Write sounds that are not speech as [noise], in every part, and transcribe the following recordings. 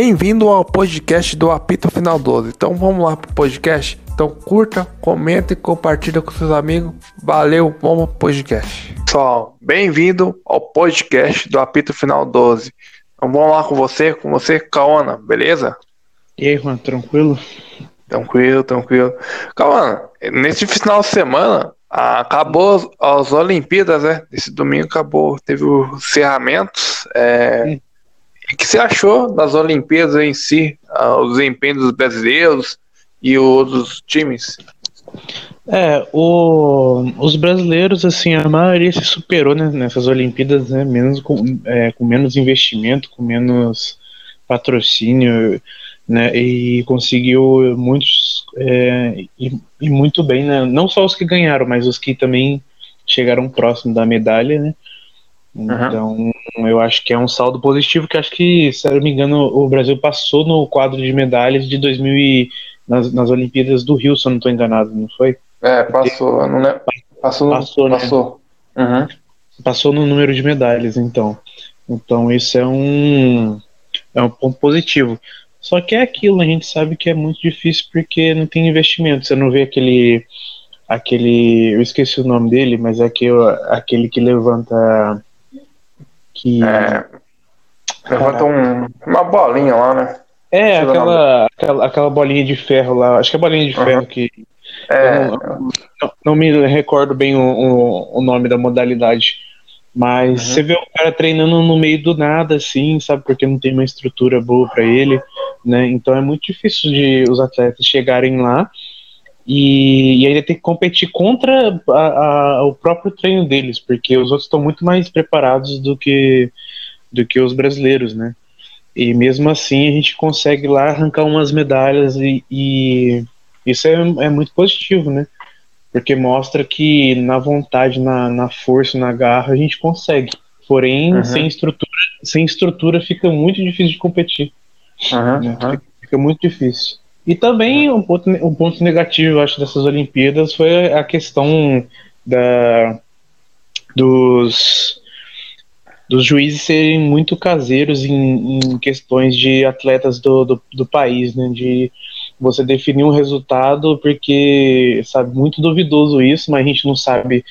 Bem-vindo ao podcast do Apito Final 12. Então vamos lá pro podcast. Então curta, comenta e compartilha com seus amigos. Valeu, vamos pro podcast. Pessoal, bem-vindo ao podcast do Apito Final 12. Então vamos lá com você, com você, Kaona, beleza? E aí, Juan, tranquilo? Tranquilo, tranquilo. Kaona, nesse final de semana acabou as, as Olimpíadas, né? Esse domingo acabou, teve os encerramentos. É, hum. O que você achou das Olimpíadas em si, uh, o desempenho dos brasileiros e os times? É, o, os brasileiros, assim, a maioria se superou né, nessas Olimpíadas, né, menos com, é, com menos investimento, com menos patrocínio, né, e conseguiu muitos, é, e, e, muito bem, né, não só os que ganharam, mas os que também chegaram próximo da medalha, né, então, uhum. eu acho que é um saldo positivo, que acho que, se eu não me engano, o Brasil passou no quadro de medalhas de 2000 e, nas, nas Olimpíadas do Rio, se eu não estou enganado, não foi? É, passou, não lembro. Passou, passou, né? passou. Uhum. Passou no número de medalhas, então. Então, isso é um, é um ponto positivo. Só que é aquilo, a gente sabe que é muito difícil porque não tem investimento. Você não vê aquele. aquele eu esqueci o nome dele, mas é aquele, aquele que levanta que. É, levanta um, uma bolinha lá, né? É, aquela, aquela, aquela bolinha de ferro lá. Acho que é bolinha de uhum. ferro que. É. Não, não, não, me recordo bem o, o, o nome da modalidade. Mas uhum. você vê o cara treinando no meio do nada, assim, sabe? Porque não tem uma estrutura boa para ele, né? Então é muito difícil de os atletas chegarem lá e, e ainda tem que competir contra a, a, o próprio treino deles, porque os outros estão muito mais preparados do que, do que os brasileiros, né? E mesmo assim a gente consegue lá arrancar umas medalhas e, e isso é, é muito positivo, né? Porque mostra que na vontade, na, na força, na garra a gente consegue. Porém, uhum. sem estrutura, sem estrutura fica muito difícil de competir. Uhum, né? fica muito difícil. E também um ponto, um ponto negativo, acho, dessas Olimpíadas foi a questão da, dos, dos juízes serem muito caseiros em, em questões de atletas do, do, do, país, né? De você definir um resultado, porque, sabe, muito duvidoso isso, mas a gente não sabe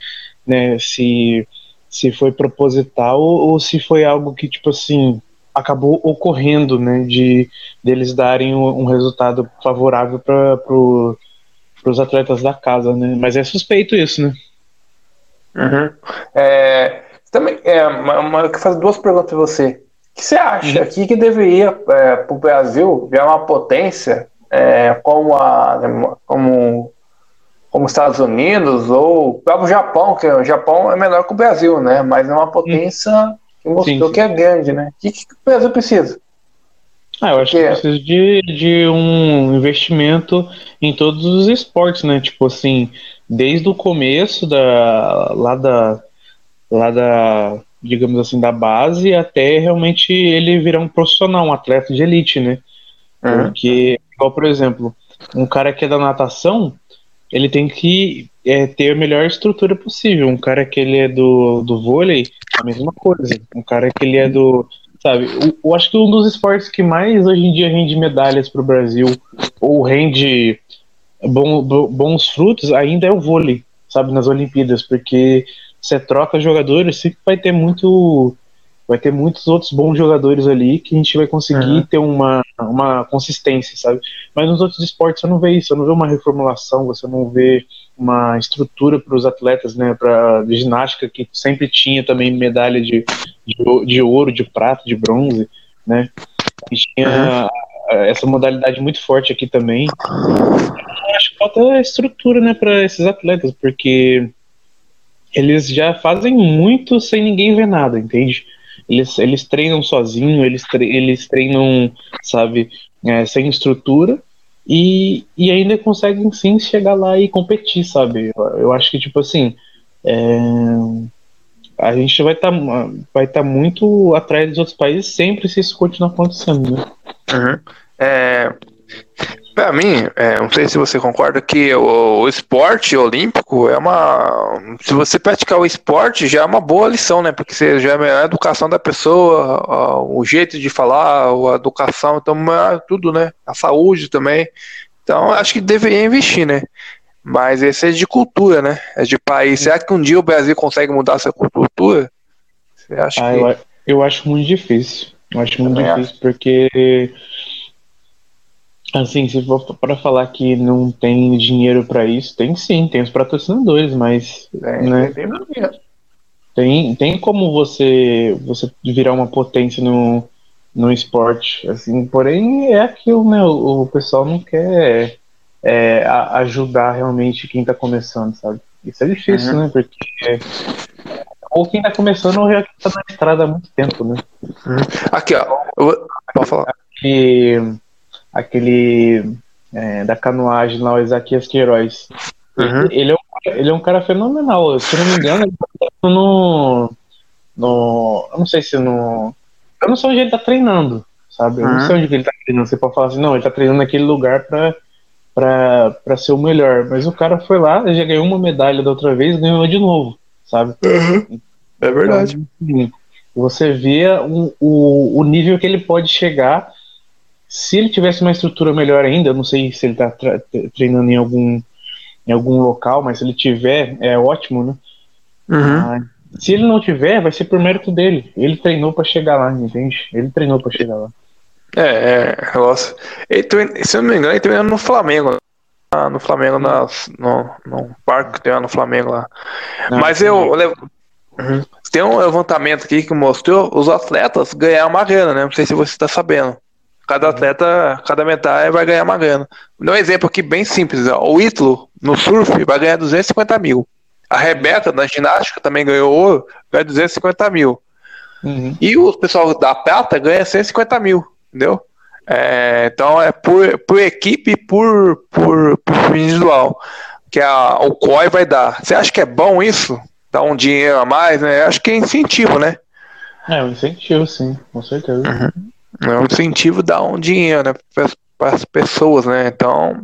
né, se, se foi proposital ou se foi algo que, tipo assim, acabou ocorrendo, né, de deles darem um, um resultado favorável para pro, os atletas da casa, né? Mas é suspeito isso, né? Uhum. É, também é, uma, uma, eu quero fazer duas perguntas para você. O que você acha uhum. que, que deveria é, para o Brasil virar uma potência é, como a como como Estados Unidos ou o próprio Japão, que o Japão é menor que o Brasil, né? Mas é uma potência uhum que mostrou sim, que é grande, né? O que, que o Brasil precisa? Ah, eu acho que, que precisa de, de um investimento em todos os esportes, né? Tipo assim, desde o começo da lá da lá da digamos assim da base até realmente ele virar um profissional, um atleta de elite, né? Uhum. Porque, igual, por exemplo, um cara que é da natação, ele tem que é, ter a melhor estrutura possível. Um cara que ele é do, do vôlei, a mesma coisa. Um cara que ele é do. Sabe, eu, eu acho que um dos esportes que mais hoje em dia rende medalhas para o Brasil, ou rende bom, bons frutos, ainda é o vôlei, sabe, nas Olimpíadas, porque você troca jogadores, sempre vai ter muito vai ter muitos outros bons jogadores ali que a gente vai conseguir uhum. ter uma, uma consistência, sabe? Mas nos outros esportes você não vê isso, você não vê uma reformulação, você não vê uma estrutura para os atletas, né? Para ginástica que sempre tinha também medalha de, de, de, ouro, de prata, de bronze, né? A gente tinha uhum. essa modalidade muito forte aqui também. Eu acho que falta estrutura, né, para esses atletas, porque eles já fazem muito sem ninguém ver nada, entende? Eles, eles treinam sozinho, eles, tre eles treinam, sabe, é, sem estrutura e, e ainda conseguem sim chegar lá e competir, sabe? Eu, eu acho que, tipo assim, é, a gente vai estar tá, vai tá muito atrás dos outros países sempre se isso continuar acontecendo, né? Uhum. É, Para mim, é, não sei se você concorda que o, o, esporte olímpico é uma. Se você praticar o esporte, já é uma boa lição, né? Porque você já é a educação da pessoa, o jeito de falar, a educação, então tudo, né? A saúde também. Então, acho que deveria investir, né? Mas esse é de cultura, né? É de país. Será que um dia o Brasil consegue mudar essa cultura? Você acha ah, que... eu, eu acho muito difícil. Eu acho muito Também difícil, acho. porque Assim, se for para falar que não tem dinheiro para isso, tem sim, tem os patrocinadores, mas é, né, tem, tem, tem como você você virar uma potência no, no esporte, assim, porém é aquilo, né? O, o pessoal não quer é, ajudar realmente quem tá começando, sabe? Isso é difícil, uhum. né? Porque ou quem tá começando ou já tá na estrada há muito tempo, né? Uhum. Aqui, ó. Vou... Pode falar. E aquele é, da canoagem lá, o Isaquias Queiroz. Uhum. Ele, é um, ele é um cara fenomenal. Se não me engano, ele tá no, no. Eu não sei se no. Eu não sei onde ele tá treinando, sabe? Eu não sei onde ele tá treinando. Você pode falar assim, não, ele tá treinando naquele lugar pra, pra, pra ser o melhor. Mas o cara foi lá, já ganhou uma medalha da outra vez ganhou de novo, sabe? Uhum. É verdade. Então, você vê um, o, o nível que ele pode chegar se ele tivesse uma estrutura melhor ainda, eu não sei se ele está treinando em algum, em algum local, mas se ele tiver, é ótimo, né? Uhum. se ele não tiver, vai ser por mérito dele. Ele treinou para chegar lá, entende? Ele treinou para chegar lá. É, é, nossa. Ele, se eu não me engano, ele treinou no Flamengo. Ah, no Flamengo, no, no parque que tem no Flamengo lá. Não, Mas eu, eu uhum. tem um levantamento aqui que mostrou os atletas ganhar uma grana, né? Não sei se você está sabendo. Cada atleta, cada medalha vai ganhar uma grana. Vou dar um exemplo aqui bem simples. Ó. O Ítalo, no surf, vai ganhar 250 mil. A Rebeca, na ginástica, também ganhou ouro, ganha 250 mil. Uhum. E o pessoal da prata ganha 150 mil, entendeu? É, então é por, por equipe e por, por, por individual que a, o COI vai dar. Você acha que é bom isso? Dar um dinheiro a mais, né? Acho que é incentivo, né? É, um incentivo, sim, com certeza. Uhum. É um incentivo dar um dinheiro né, para as pessoas, né? Então,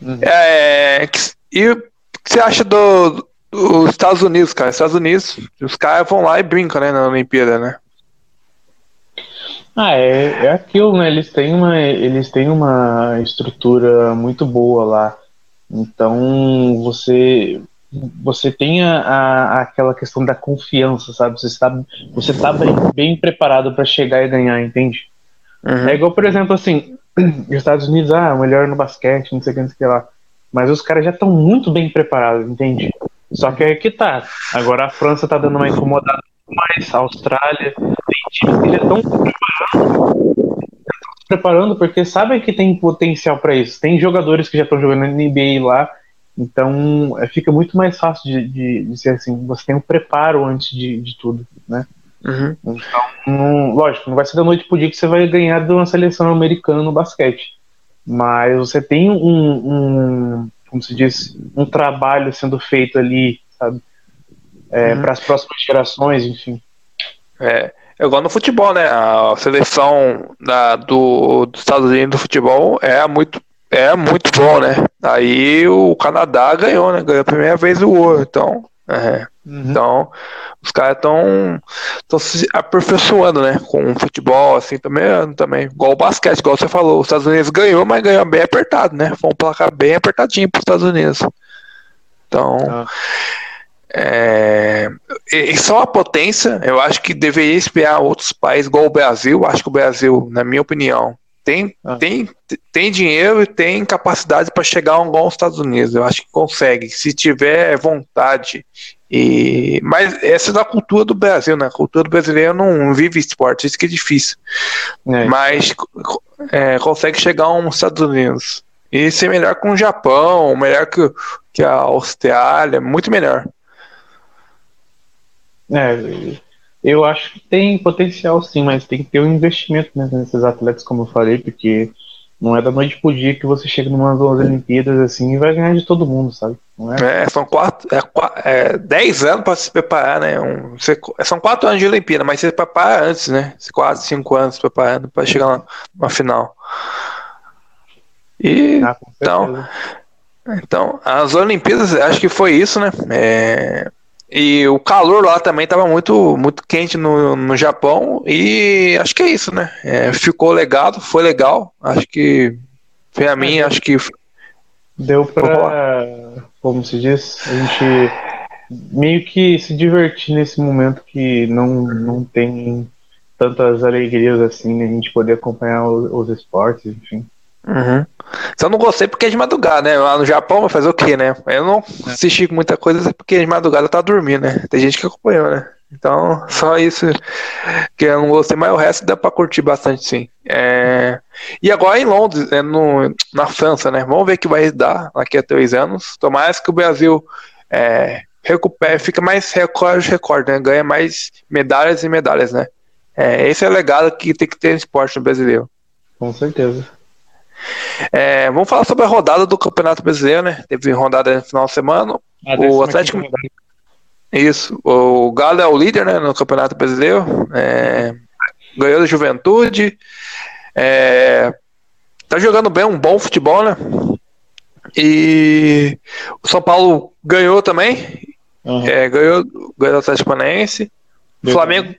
uhum. é, e o que você acha do, dos Estados Unidos, cara? Estados Unidos, os caras vão lá e brincam, né, na Olimpíada, né? Ah, é, é aquilo, né? Eles têm, uma, eles têm uma estrutura muito boa lá. Então, você você tem a, a, aquela questão da confiança, sabe? Você está, você está bem, bem preparado para chegar e ganhar, entende? Uhum. É igual, por exemplo, assim, os [clears throat] Estados Unidos, ah, melhor no basquete, não sei o que, não sei o que lá. Mas os caras já estão muito bem preparados, entende? Só que é que tá. Agora a França tá dando uma incomodada mais, a Austrália, tem times que já estão preparando. preparando porque sabem que tem potencial para isso. Tem jogadores que já estão jogando na NBA lá, então é, fica muito mais fácil de, de, de, ser assim. Você tem um preparo antes de, de tudo, né? Uhum. Então, lógico, não vai ser da noite pro dia que você vai ganhar de uma seleção americana no basquete. Mas você tem um, um como se diz, um trabalho sendo feito ali, sabe? É, uhum. Para as próximas gerações, enfim. É, é igual no futebol, né? A seleção da, do, dos Estados Unidos do futebol é muito, é muito bom, né? Aí o Canadá ganhou, né? Ganhou a primeira vez o ouro. Então, é. Uhum. Então, os caras estão se aperfeiçoando, né? Com o futebol, assim, também, também. Igual o basquete, igual você falou. Os Estados Unidos ganhou, mas ganhou bem apertado, né? Foi um placar bem apertadinho para os Estados Unidos. Então, ah. é, e só a potência, eu acho que deveria espiar outros países, igual o Brasil. Acho que o Brasil, na minha opinião, tem, ah. tem, tem dinheiro e tem capacidade para chegar a um bom Estados Unidos. Eu acho que consegue, se tiver vontade. E, mas essa é da cultura do Brasil, né? A cultura do brasileiro não vive esporte, isso que é difícil. É. Mas é, consegue chegar a um Estados Unidos. E ser melhor com o Japão, melhor que, que a Austrália, muito melhor. É, eu acho que tem potencial sim, mas tem que ter um investimento né, nesses atletas, como eu falei, porque não é da noite pro dia que você chega numa das Olimpíadas assim e vai ganhar de todo mundo, sabe? É? é? são quatro, é, é, dez anos para se preparar, né? Um, você, são quatro anos de Olimpíada, mas você prepara antes, né? Quase cinco anos preparando para chegar na, na final. E ah, então, então, as Olimpíadas, acho que foi isso, né? É, e o calor lá também estava muito, muito quente no, no Japão. E acho que é isso, né? É, ficou legado, foi legal. Acho que, pra mim, é, acho que. Deu pra, como se diz, a gente meio que se divertir nesse momento que não, não tem tantas alegrias assim? A gente poder acompanhar os, os esportes, enfim. Uhum. Só não gostei porque é de madrugada, né? Lá no Japão vai fazer o quê, né? Eu não é. assisti muita coisa porque de madrugada tá dormindo, né? Tem gente que acompanhou, né? Então, só isso que eu não gostei, mas o resto dá pra curtir bastante, sim. É... E agora em Londres, é no, na França, né? Vamos ver o que vai dar daqui a três anos. Tomara que o Brasil é, recupere, fica mais recorde, recorde, né? Ganha mais medalhas e medalhas, né? É, esse é o legado que tem que ter no esporte no brasileiro. Com certeza. É, vamos falar sobre a rodada do Campeonato Brasileiro, né? Teve rodada no final de semana. Ah, o Atlético. Isso. O Galo é o líder né, no Campeonato Brasileiro. É, ganhou da Juventude. É, tá jogando bem, um bom futebol, né? E o São Paulo ganhou também. Uhum. É, ganhou, ganhou do Atlético Paranaense. O Flamengo,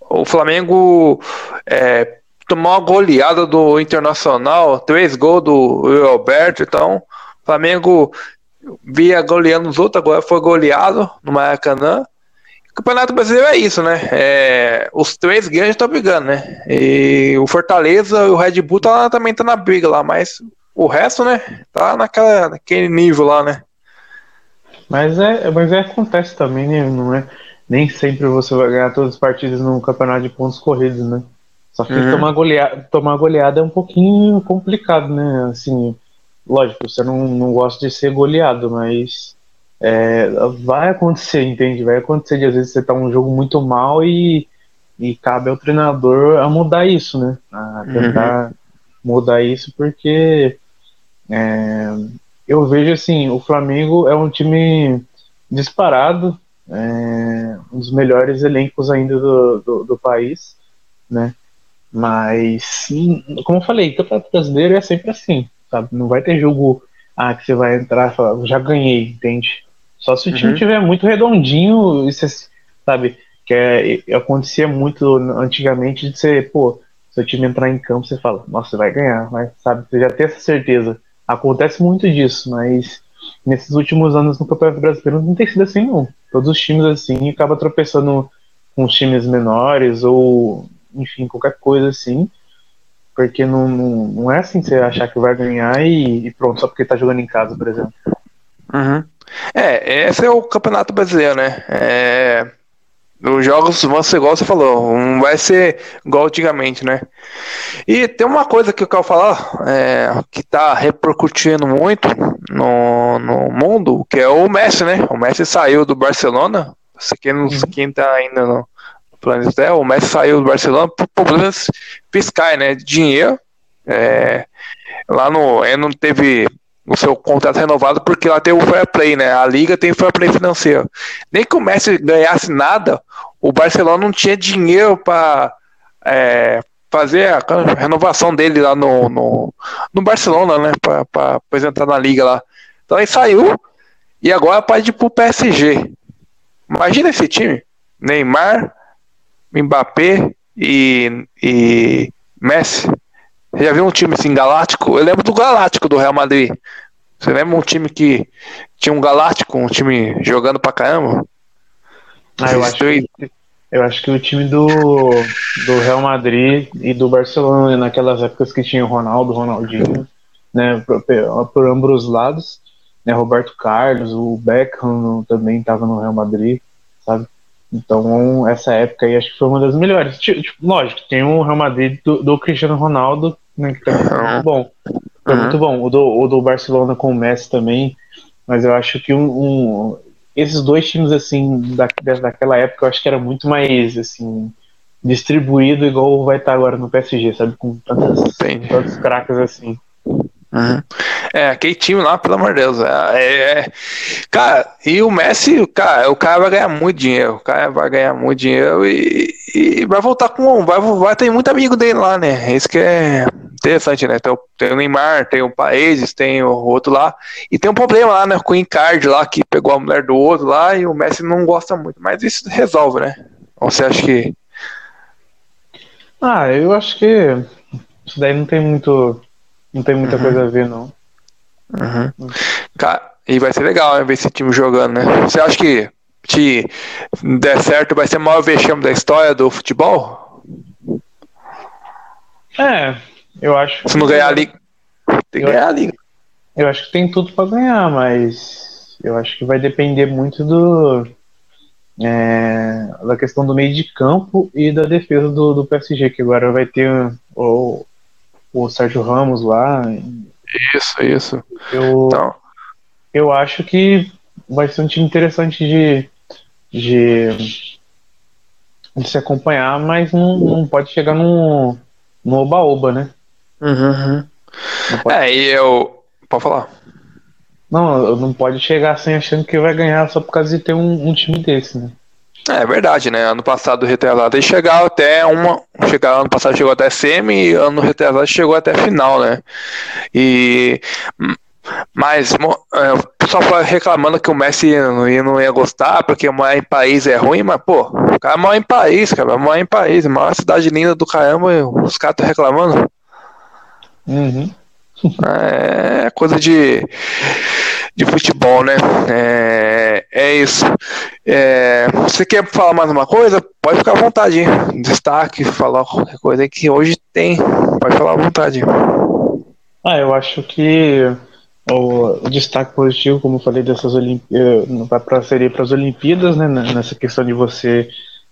o Flamengo é, tomou uma goleada do Internacional, três gols do Alberto, então o Flamengo via goleando os outros, agora foi goleado no Maracanã. O Campeonato Brasileiro é isso, né? É, os três grandes estão brigando, né? E o Fortaleza e o Red Bull tá, também tá na briga lá, mas o resto, né? Tá naquela, naquele nível lá, né? Mas é, mas é, acontece também, né? Não é, nem sempre você vai ganhar todas as partidas no campeonato de pontos corridos, né? Só que uhum. tomar, goleada, tomar goleada é um pouquinho complicado, né? Assim, lógico, você não, não gosta de ser goleado, mas é, vai acontecer, entende? Vai acontecer de às vezes você tá um jogo muito mal e, e cabe ao treinador a mudar isso, né? A tentar uhum. mudar isso porque é, eu vejo assim, o Flamengo é um time disparado, é, um dos melhores elencos ainda do, do, do país, né? Mas, como eu falei, campeonato brasileiro é sempre assim, sabe? Não vai ter jogo ah, que você vai entrar e falar, já ganhei, entende? Só se o time uhum. tiver muito redondinho, isso, sabe? Que é, acontecia muito antigamente de ser, pô, se o time entrar em campo, você fala, nossa, você vai ganhar, mas, sabe? Você já tem essa certeza. Acontece muito disso, mas nesses últimos anos no Campeonato Brasileiro não tem sido assim, não. Todos os times assim acabam tropeçando com os times menores ou enfim, qualquer coisa assim. Porque não, não, não é assim você achar que vai ganhar e, e, pronto, só porque tá jogando em casa, por exemplo. Uhum. É, esse é o Campeonato Brasileiro, né? É, os jogos vão ser igual você falou, não vai ser igual antigamente, né? E tem uma coisa que eu quero falar é, que tá repercutindo muito no, no mundo, que é o Messi, né? O Messi saiu do Barcelona. Você quem, não, uhum. quem tá ainda no, Planeta o Messi saiu do Barcelona por problemas fiscais, né? Dinheiro. É, lá no. Ele não teve o seu contrato renovado porque lá tem o fair play, né? A liga tem fair play financeiro. Nem que o Messi ganhasse nada, o Barcelona não tinha dinheiro para é, fazer a renovação dele lá no, no, no Barcelona, né? Para apresentar na liga lá. Então ele saiu e agora pode ir pro PSG. Imagina esse time. Neymar, Mbappé e, e Messi. Você já viu um time assim galáctico? Eu lembro do Galáctico do Real Madrid. Você lembra um time que tinha um Galáctico, um time jogando pra caramba? Ah, eu, acho que, eu acho que o time do, do Real Madrid e do Barcelona, naquelas épocas que tinha o Ronaldo, Ronaldinho, né, por, por ambos os lados, né, Roberto Carlos, o Beckham também estava no Real Madrid, sabe? Então, essa época aí acho que foi uma das melhores. Tipo, lógico, tem o Real Madrid do, do Cristiano Ronaldo, né, que também foi muito bom. Foi uhum. muito bom. O do, o do Barcelona com o Messi também. Mas eu acho que um, um, esses dois times, assim, da, daquela época, eu acho que era muito mais, assim, distribuído igual vai estar agora no PSG, sabe? Com tantas, tantos craques assim. Uhum. É, aquele time lá, pelo amor de Deus. É, é, cara, e o Messi, cara, o cara vai ganhar muito dinheiro. O cara vai ganhar muito dinheiro e, e vai voltar com. Vai, vai ter muito amigo dele lá, né? Isso que é interessante, né? Tem o, tem o Neymar, tem o Paedes, tem o outro lá. E tem um problema lá, né? Com o Icardi lá, que pegou a mulher do outro lá e o Messi não gosta muito. Mas isso resolve, né? Ou você acha que. Ah, eu acho que isso daí não tem muito. Não tem muita uhum. coisa a ver, não. Uhum. Cara, e vai ser legal né, ver esse time jogando, né? Você acha que se der certo vai ser o maior vexame da história do futebol? É, eu acho. Se não ganhar a liga, tem que ganhar a liga. Eu acho que tem tudo para ganhar, mas eu acho que vai depender muito do é, da questão do meio de campo e da defesa do, do PSG, que agora vai ter o, o Sérgio Ramos lá. Isso, isso. Eu, então. eu acho que vai ser um time interessante de, de, de se acompanhar, mas não, não pode chegar no, no oba-oba, né? Uhum. É, e eu. Pode falar. Não, não pode chegar assim achando que vai ganhar só por causa de ter um, um time desse, né? É verdade, né? Ano passado retrasado ele chegava até uma. Chegava, ano passado chegou até semi e ano retrasado chegou até final, né? E. Mas é, o pessoal reclamando que o Messi não ia, não ia gostar porque morar em país é ruim, mas pô, o cara mora em país, cara, mora em país, maior cidade linda do caramba, os caras estão reclamando. Uhum. É coisa de, de futebol, né? É, é isso. É, você quer falar mais uma coisa? Pode ficar à vontade. Hein? Destaque, falar qualquer coisa que hoje tem. Pode falar à vontade. Ah, eu acho que o, destaque positivo, como eu falei, dessas Olimpíadas, para seria para as Olimpíadas, né? Nessa questão de você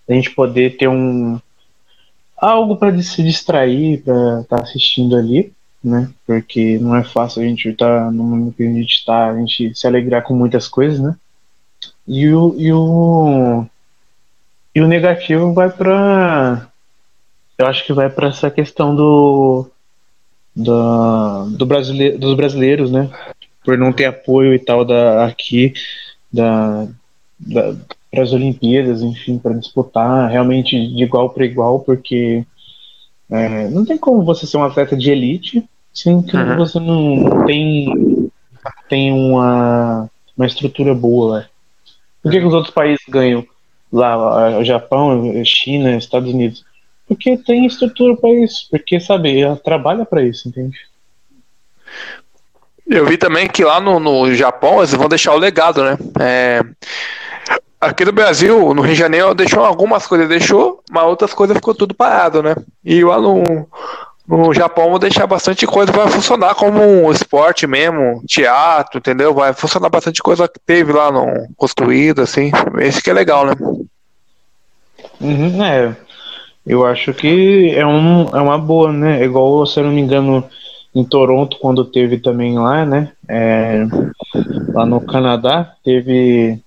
a gente poder ter um algo para se distrair, para estar tá assistindo ali né? Porque não é fácil a gente estar tá, no momento que a gente está, a gente se alegrar com muitas coisas, né? E o, e o, e o negativo vai para. Eu acho que vai para essa questão do. Da, do brasileiro, dos brasileiros, né? Por não ter apoio e tal da, aqui da, da, para as Olimpíadas, enfim, para disputar realmente de igual para igual, porque é, não tem como você ser um atleta de elite Sim, que uhum. você não tem, tem uma, uma estrutura boa, né? Por que, que os outros países ganham lá, o Japão, China, Estados Unidos? Porque tem estrutura para isso, porque, sabe, trabalha para isso, entende? Eu vi também que lá no, no Japão eles vão deixar o legado, né? É, aqui no Brasil, no Rio de Janeiro, deixou algumas coisas, deixou, mas outras coisas ficou tudo parado, né? E lá no, no Japão vão deixar bastante coisa, vai funcionar como um esporte mesmo, teatro, entendeu? Vai funcionar bastante coisa que teve lá no construído, assim. Esse que é legal, né? Uhum, é. Eu acho que é, um, é uma boa, né? Igual, se eu não me engano, em Toronto, quando teve também lá, né? É, lá no Canadá, teve.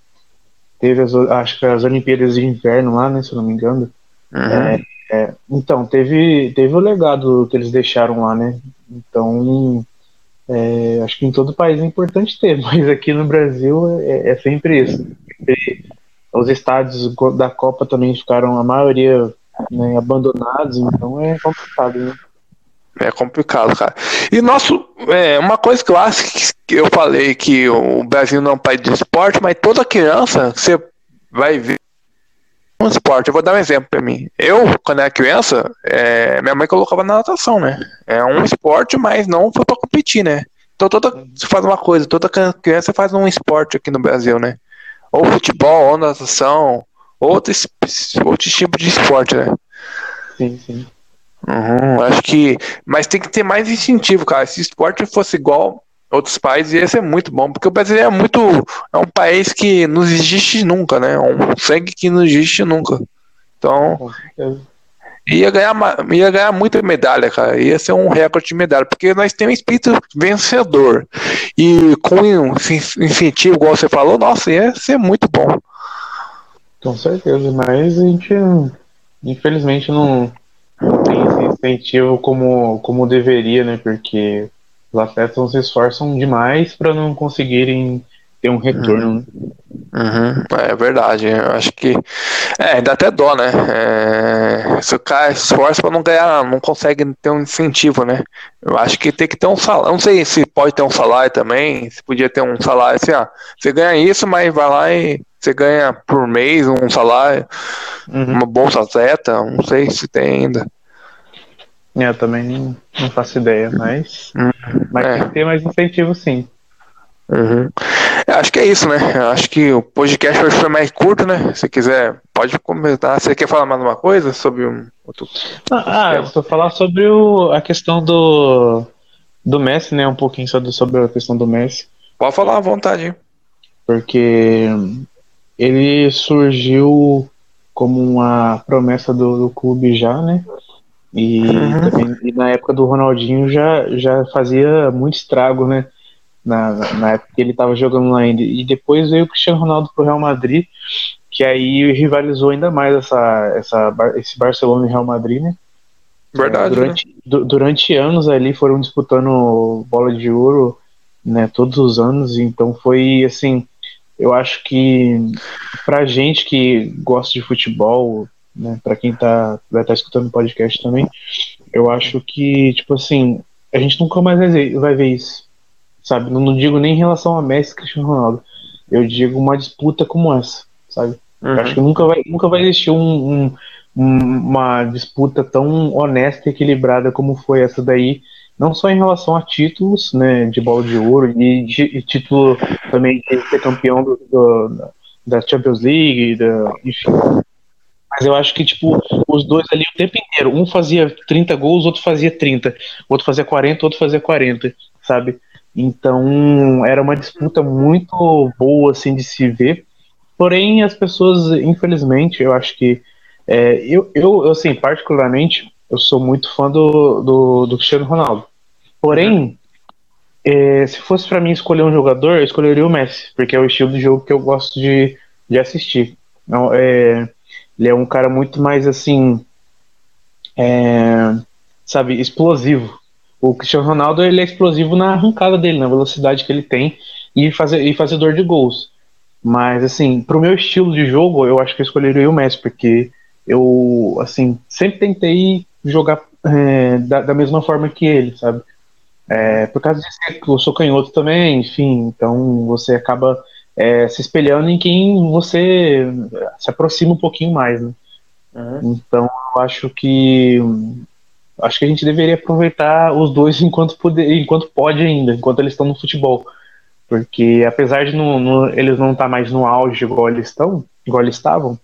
Teve as, acho que as Olimpíadas de Inverno lá, né? Se eu não me engano. Uhum. É, é, então, teve, teve o legado que eles deixaram lá, né? Então, é, acho que em todo país é importante ter, [laughs] mas aqui no Brasil é, é sempre isso. os estádios da Copa também ficaram, a maioria, né, abandonados, então é complicado, né? É complicado, cara. E nosso, é, uma coisa acho que eu falei que o Brasil não é um país de esporte, mas toda criança, você vai ver um esporte. Eu vou dar um exemplo para mim. Eu, quando era criança, é, minha mãe colocava na natação, né? É um esporte, mas não foi para competir, né? Então toda você faz uma coisa, toda criança faz um esporte aqui no Brasil, né? Ou futebol, ou natação, outro, outro tipo de esporte, né? Sim, sim. Uhum, acho que. Mas tem que ter mais incentivo, cara. Se esporte fosse igual outros países, ia ser muito bom, porque o Brasil é muito. É um país que não existe nunca, né? É um sangue que não existe nunca. Então. Ia ganhar, ia ganhar muita medalha, cara. Ia ser um recorde de medalha, porque nós temos um espírito vencedor. E com incentivo, igual você falou, nossa, ia ser muito bom. Com certeza, mas a gente, infelizmente, não, não tem esse incentivo como, como deveria, né? Porque Os atletas se esforçam demais para não conseguirem ter um retorno. Uhum. Né? Uhum, é verdade, eu acho que é, dá até dó, né? É, se o cara esforça para não ganhar, não consegue ter um incentivo, né? Eu acho que tem que ter um salário. Não sei se pode ter um salário também, se podia ter um salário assim, ah, você ganha isso, mas vai lá e você ganha por mês um salário, uhum. uma bolsa atleta, não sei se tem ainda. É, eu também não, não faço ideia, mas, mas é. tem que ter mais incentivo sim. Uhum. Acho que é isso, né? Acho que o podcast hoje foi mais curto, né? Se quiser, pode comentar. Você quer falar mais uma coisa sobre um outro. Ah, eu vou falar sobre o, a questão do, do Messi, né? Um pouquinho sobre, sobre a questão do Messi. Pode falar à vontade. Hein? Porque ele surgiu como uma promessa do, do clube já, né? E, uhum. também, e na época do Ronaldinho já, já fazia muito estrago, né? na, na época que ele estava jogando lá ainda. E depois veio o Cristiano Ronaldo pro Real Madrid, que aí rivalizou ainda mais essa, essa, esse Barcelona e Real Madrid, né? Verdade. Durante, né? du, durante anos ali foram disputando bola de ouro, né? Todos os anos, então foi assim. Eu acho que pra gente que gosta de futebol, né, para quem tá, vai estar tá escutando o podcast também, eu acho que, tipo assim, a gente nunca mais vai ver, vai ver isso sabe? Não, não, digo nem em relação a Messi e Cristiano Ronaldo. Eu digo uma disputa como essa, sabe? Uhum. Eu acho que nunca vai, nunca vai existir um, um, uma disputa tão honesta e equilibrada como foi essa daí, não só em relação a títulos, né, de bola de ouro e, de, e título também de ser campeão do, do, da Champions League, da, enfim. Mas eu acho que, tipo, os dois ali o tempo inteiro, um fazia 30 gols, outro fazia 30, outro fazia 40, outro fazia 40, sabe? Então era uma disputa muito boa assim de se ver. Porém, as pessoas, infelizmente, eu acho que é, eu, eu, assim, particularmente, eu sou muito fã do, do, do Cristiano Ronaldo. Porém, é, se fosse para mim escolher um jogador, eu escolheria o Messi, porque é o estilo de jogo que eu gosto de, de assistir. Então, é, ele é um cara muito mais assim, é, sabe, explosivo. O Cristiano Ronaldo ele é explosivo na arrancada dele, na velocidade que ele tem e, fazer, e fazedor de gols. Mas, assim, pro meu estilo de jogo, eu acho que eu escolheria o Messi, porque eu, assim, sempre tentei jogar é, da, da, mesma forma que ele, sabe? É, por causa disso, eu sou canhoto também, enfim, então você acaba é, se espelhando em quem você se aproxima um pouquinho mais, né? Uhum. Então, eu acho que acho que a gente deveria aproveitar os dois [laughs] enquanto, poder, enquanto pode ainda, enquanto eles estão no futebol. Porque apesar de no, no, eles não estar tá mais no auge igual eles estão, igual eles estavam,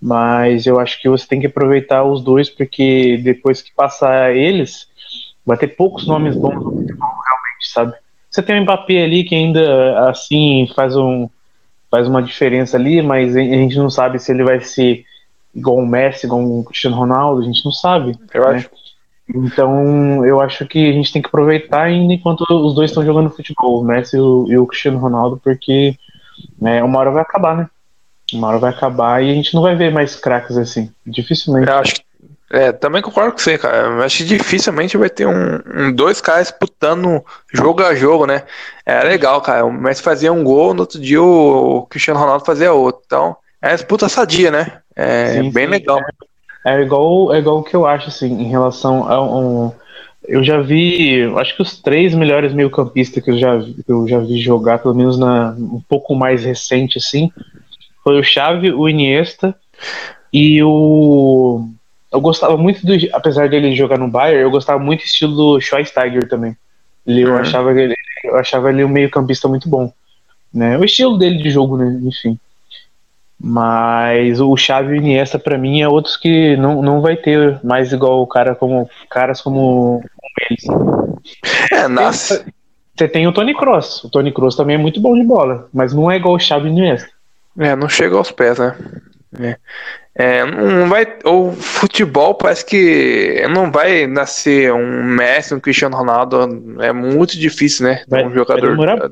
mas eu acho que você tem que aproveitar os dois, porque depois que passar eles, vai ter poucos nomes bons no futebol, realmente, sabe? Você tem o Mbappé ali que ainda assim faz um faz uma diferença ali, mas a gente não sabe se ele vai ser igual o Messi, igual o Cristiano Ronaldo, a gente não sabe. Eu né? acho. Então, eu acho que a gente tem que aproveitar ainda enquanto os dois estão jogando futebol, o Messi e o, e o Cristiano Ronaldo, porque né, uma hora vai acabar, né? Uma hora vai acabar e a gente não vai ver mais craques assim. Dificilmente. Eu acho que é, também concordo com você, cara. Eu acho que dificilmente vai ter um, um, dois caras disputando jogo a jogo, né? É legal, cara. O Messi fazia um gol, no outro dia o Cristiano Ronaldo fazia outro. Então, é disputa sadia, né? É sim, bem sim, legal. É. É igual, é igual o que eu acho, assim, em relação a um. Eu já vi, acho que os três melhores meio-campistas que eu já, eu já vi jogar, pelo menos na, um pouco mais recente, assim, foi o Xavi, o Iniesta e o. Eu gostava muito do. Apesar dele jogar no Bayern, eu gostava muito do estilo do Schweinsteiger também. Ele, eu, uhum. achava ele, eu achava ele um meio-campista muito bom. Né? O estilo dele de jogo, né? Enfim. Mas o Xavi e o Iniesta para mim é outros que não, não vai ter mais igual o cara como caras como, como eles. É, nasce. Você tem o Tony Cross. O Tony Cross também é muito bom de bola, mas não é igual o Xavi e o Iniesta. É, não chega aos pés, né? É. É, não vai. O futebol parece que não vai nascer um Messi, um Cristiano Ronaldo. É muito difícil, né? Vai, um jogador. Vai demorar,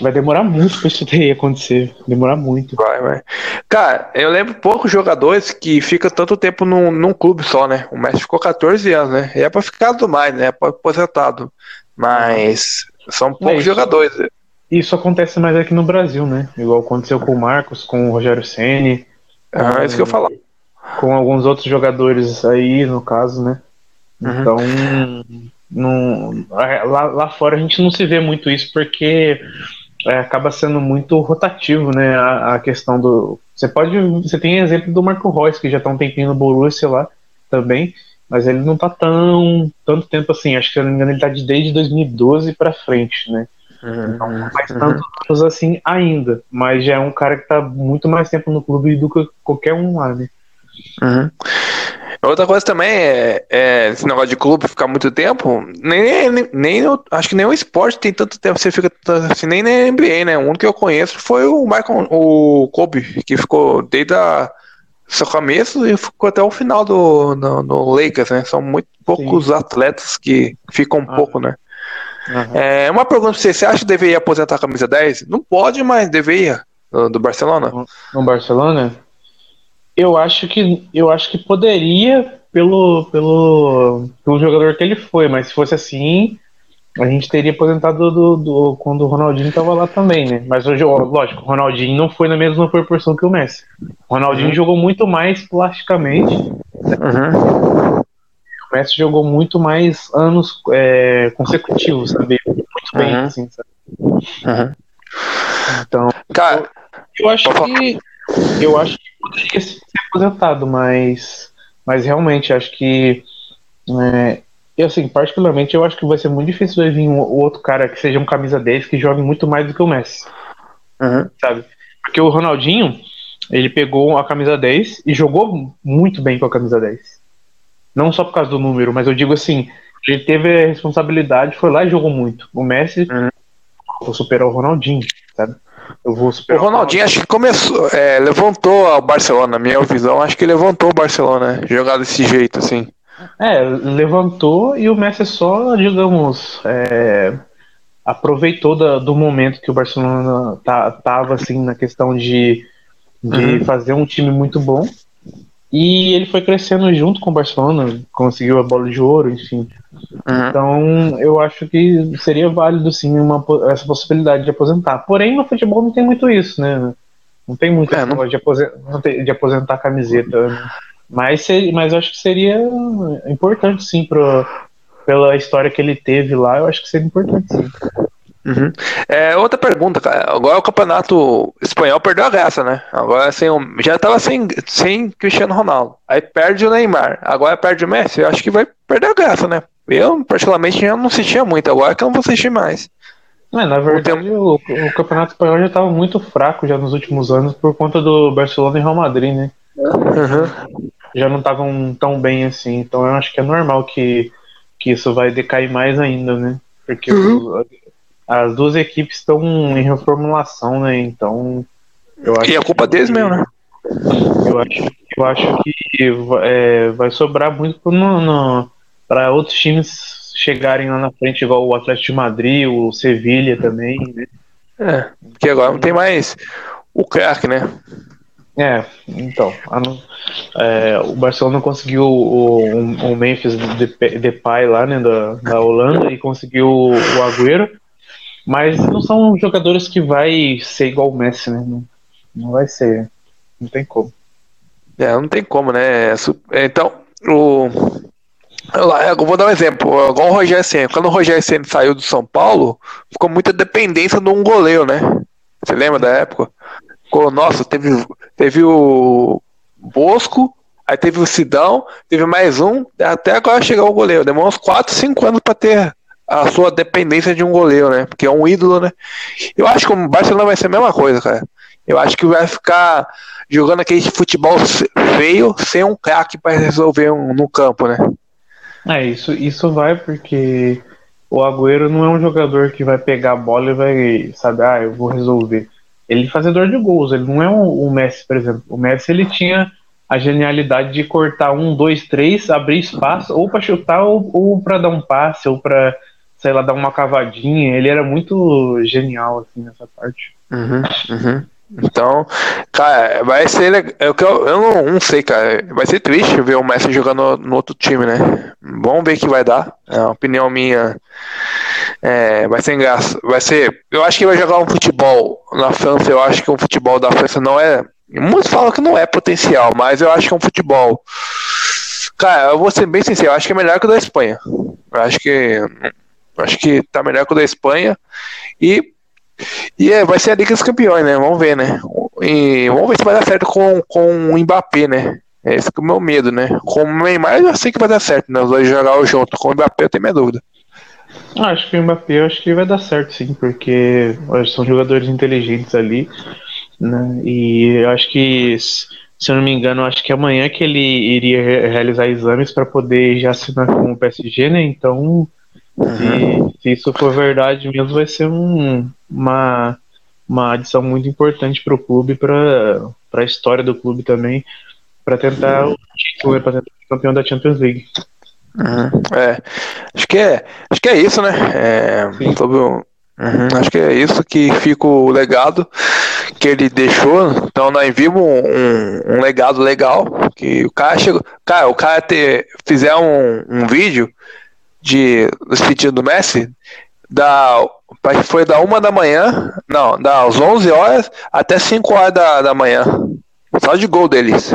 vai demorar muito pra isso daí acontecer. Demorar muito. Vai, vai. Cara, eu lembro poucos jogadores que ficam tanto tempo num, num clube só, né? O Messi ficou 14 anos, né? E é pra ficar do mais, né? É pra aposentado. Mas são poucos é jogadores. Isso acontece mais aqui no Brasil, né? Igual aconteceu com o Marcos, com o Rogério Ceni. Ah, é isso que eu falar. Com alguns outros jogadores aí, no caso, né? Uhum. Então, não, lá, lá fora a gente não se vê muito isso porque é, acaba sendo muito rotativo, né? A, a, questão do. Você pode. Você tem exemplo do Marco Reus, que já tá um tempinho no Borussia lá também, mas ele não tá tão tanto tempo assim. Acho que se eu não me engano, ele tá de, desde 2012 para frente, né? Uhum, então não faz uhum. tantos anos assim ainda, mas já é um cara que tá muito mais tempo no clube do que qualquer um lá, né? Uhum. Outra coisa também é, é, esse negócio de clube ficar muito tempo. Nem, nem, nem acho que nem o esporte tem tanto tempo. Você fica assim, nem na NBA, né? O único que eu conheço foi o Michael, o Kobe, que ficou desde a, seu começo e ficou até o final do no, no Lakers, né? São muito poucos Sim. atletas que ficam um ah. pouco, né? Uhum. É, uma pergunta pra você: você acha que deveria aposentar a camisa 10? Não pode, mas deveria. Do, do Barcelona? No, no Barcelona? Eu acho que eu acho que poderia pelo, pelo, pelo jogador que ele foi, mas se fosse assim, a gente teria aposentado do, do, quando o Ronaldinho estava lá também, né? Mas hoje, lógico, o Ronaldinho não foi na mesma proporção que o Messi. O Ronaldinho uhum. jogou muito mais plasticamente. Uhum. O Messi jogou muito mais anos é, consecutivos, sabe? Muito bem, uhum. assim, sabe? Uhum. Então, Cara, eu, eu acho que eu acho que poderia ser aposentado, mas, mas realmente acho que. É, eu, assim, particularmente, eu acho que vai ser muito difícil vir um, outro cara que seja um camisa 10 que jogue muito mais do que o Messi. Uhum. Sabe? Porque o Ronaldinho, ele pegou a camisa 10 e jogou muito bem com a camisa 10. Não só por causa do número, mas eu digo assim, ele teve a responsabilidade, foi lá e jogou muito. O Messi uhum. superar o Ronaldinho, sabe? Eu vou o Ronaldinho acho que começou, é, levantou o Barcelona, na minha visão, acho que levantou o Barcelona, né? jogar desse jeito, assim. É, levantou e o Messi só, digamos, é, aproveitou da, do momento que o Barcelona tá, tava, assim, na questão de, de uhum. fazer um time muito bom. E ele foi crescendo junto com o Barcelona, conseguiu a bola de ouro, enfim. Uhum. Então, eu acho que seria válido sim uma, essa possibilidade de aposentar. Porém, no futebol não tem muito isso, né? Não tem muito é, não... De, aposentar, de aposentar a camiseta. Né? Mas, mas eu acho que seria importante sim pro, pela história que ele teve lá, eu acho que seria importante sim. Uhum. É, outra pergunta, cara. Agora o campeonato espanhol perdeu a graça, né? Agora assim, já tava sem, sem Cristiano Ronaldo. Aí perde o Neymar. Agora perde o Messi. Eu acho que vai perder a graça, né? Eu, particularmente, já não assistia muito. Agora que eu não vou assistir mais. É, na verdade, o, o, campeonato espanhol já estava muito fraco já nos últimos anos por conta do Barcelona e Real Madrid, né? Uhum. Já não estavam tão bem assim. Então eu acho que é normal que, que isso vai decair mais ainda, né? Porque uhum. o, as duas equipes estão em reformulação, né? Então. Eu acho e a culpa que, deles mesmo, né? Eu acho, eu acho que é, vai sobrar muito para outros times chegarem lá na frente, igual o Atlético de Madrid, o Sevilha também, né? É, porque agora não tem mais o craque, né? É, então, a, é, o Barcelona conseguiu o, o, o Memphis Depay lá, né, da, da Holanda, e conseguiu o Agüero, mas não são jogadores que vai ser igual o Messi, né? Não, não vai ser. Não tem como. É, não tem como, né? Então, o. Eu vou dar um exemplo, igual o Rogério Senna. Quando o Rogério Senna saiu do São Paulo, ficou muita dependência de um goleiro, né? Você lembra da época? Ficou, nossa, teve, teve o Bosco, aí teve o Sidão, teve mais um, até agora chegar o goleiro. Demorou uns 4, 5 anos para ter a sua dependência de um goleiro, né? Porque é um ídolo, né? Eu acho que o Barcelona vai ser a mesma coisa, cara. Eu acho que vai ficar jogando aquele futebol feio sem um craque para resolver um, no campo, né? É, isso, isso vai porque o Agüero não é um jogador que vai pegar a bola e vai, sabe, ah, eu vou resolver. Ele é fazedor de gols, ele não é um, um Messi, por exemplo. O Messi ele tinha a genialidade de cortar um, dois, três, abrir espaço, ou para chutar, ou, ou para dar um passe, ou para sei lá, dar uma cavadinha. Ele era muito genial, assim, nessa parte. Uhum, uhum. Então, cara, vai ser legal. Eu, eu, não, não, sei, cara. Vai ser triste ver o Messi jogando no, outro time, né? Vamos ver o que vai dar. É uma opinião minha É, vai ser engraçado. Vai ser. Eu acho que vai jogar um futebol na França. Eu acho que um futebol da França não é. Muitos falam que não é potencial, mas eu acho que é um futebol. Cara, eu vou ser bem sincero, eu acho que é melhor que o da Espanha. Eu acho que. Acho que tá melhor que o da Espanha. E. E é, vai ser a Liga dos Campeões, né? Vamos ver, né? E vamos ver se vai dar certo com, com o Mbappé, né? Esse é o meu medo, né? Com o Neymar eu sei que vai dar certo, né? Os dois jogar junto. Com o Mbappé eu tenho minha dúvida. Ah, acho que o Mbappé eu acho que vai dar certo, sim, porque são jogadores inteligentes ali, né? E eu acho que, se eu não me engano, acho que amanhã que ele iria realizar exames para poder já assinar com o PSG, né? Então, uhum. se, se, isso for verdade mesmo, vai ser um, uma, uma adição muito importante para o clube, para a história do clube também, para tentar o título, né? para tentar ser campeão da Champions League. Uhum, é, acho que é, acho que é isso, né? É, sobre uhum, acho que é isso que fica o legado que ele deixou. Então nós vimos um, um legado legal que o cara chegou, cara, o cara ter fizer um, um vídeo de despedido do Messi da foi da uma da manhã, não, das 11 horas até 5 horas da, da manhã. Só de gol deles.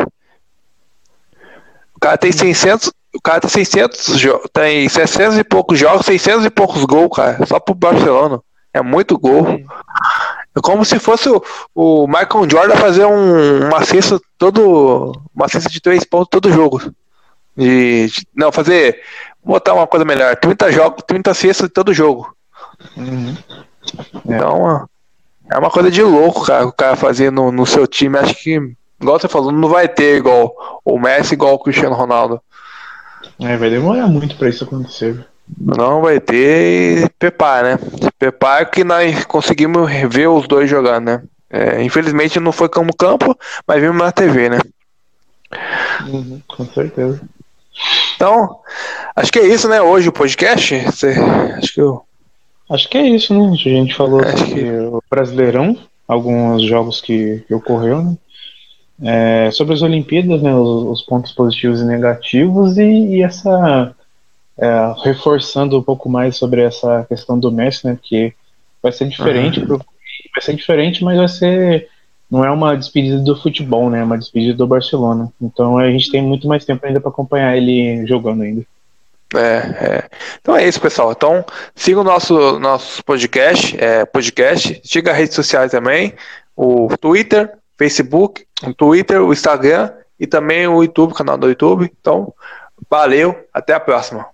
O cara tem 600, o cara tem 600, tem 600 e poucos jogos, 600 e poucos gols, cara, só pro Barcelona. É muito gol. É como se fosse o, o Michael Jordan fazer um, uma cesta todo. Uma cesta de 3 pontos todo jogo. De, não, fazer. Vou botar uma coisa melhor. 30 jogos, 30 cestas todo jogo. Uhum. Então, é uma coisa de louco, cara, o cara fazer no, no seu time. Acho que, igual você falou, não vai ter igual o Messi, igual o Cristiano Ronaldo. É, vai demorar muito para isso acontecer. Não vai ter prepara, né? Prepara que nós conseguimos ver os dois jogando, né? É, infelizmente não foi como campo, mas vimos na TV, né? Uhum, com certeza. Então, acho que é isso, né? Hoje o podcast. Você, acho que eu... Acho que é isso, né? A gente falou acho sobre que... o Brasileirão, alguns jogos que, que ocorreram, né? É, sobre as Olimpíadas, né, os, os, pontos positivos e negativos e, e essa é, reforçando um pouco mais sobre essa questão do Messi, né, que vai ser diferente, uhum. vai ser diferente, mas vai ser não é uma despedida do futebol, né, é uma despedida do Barcelona. Então a gente tem muito mais tempo ainda para acompanhar ele jogando ainda. É, é, Então é isso, pessoal. Então siga o nosso nosso podcast, é, podcast. Siga as redes sociais também, o Twitter, Facebook, o Twitter, o Instagram e também o YouTube, canal do YouTube. Então, valeu, até a próxima.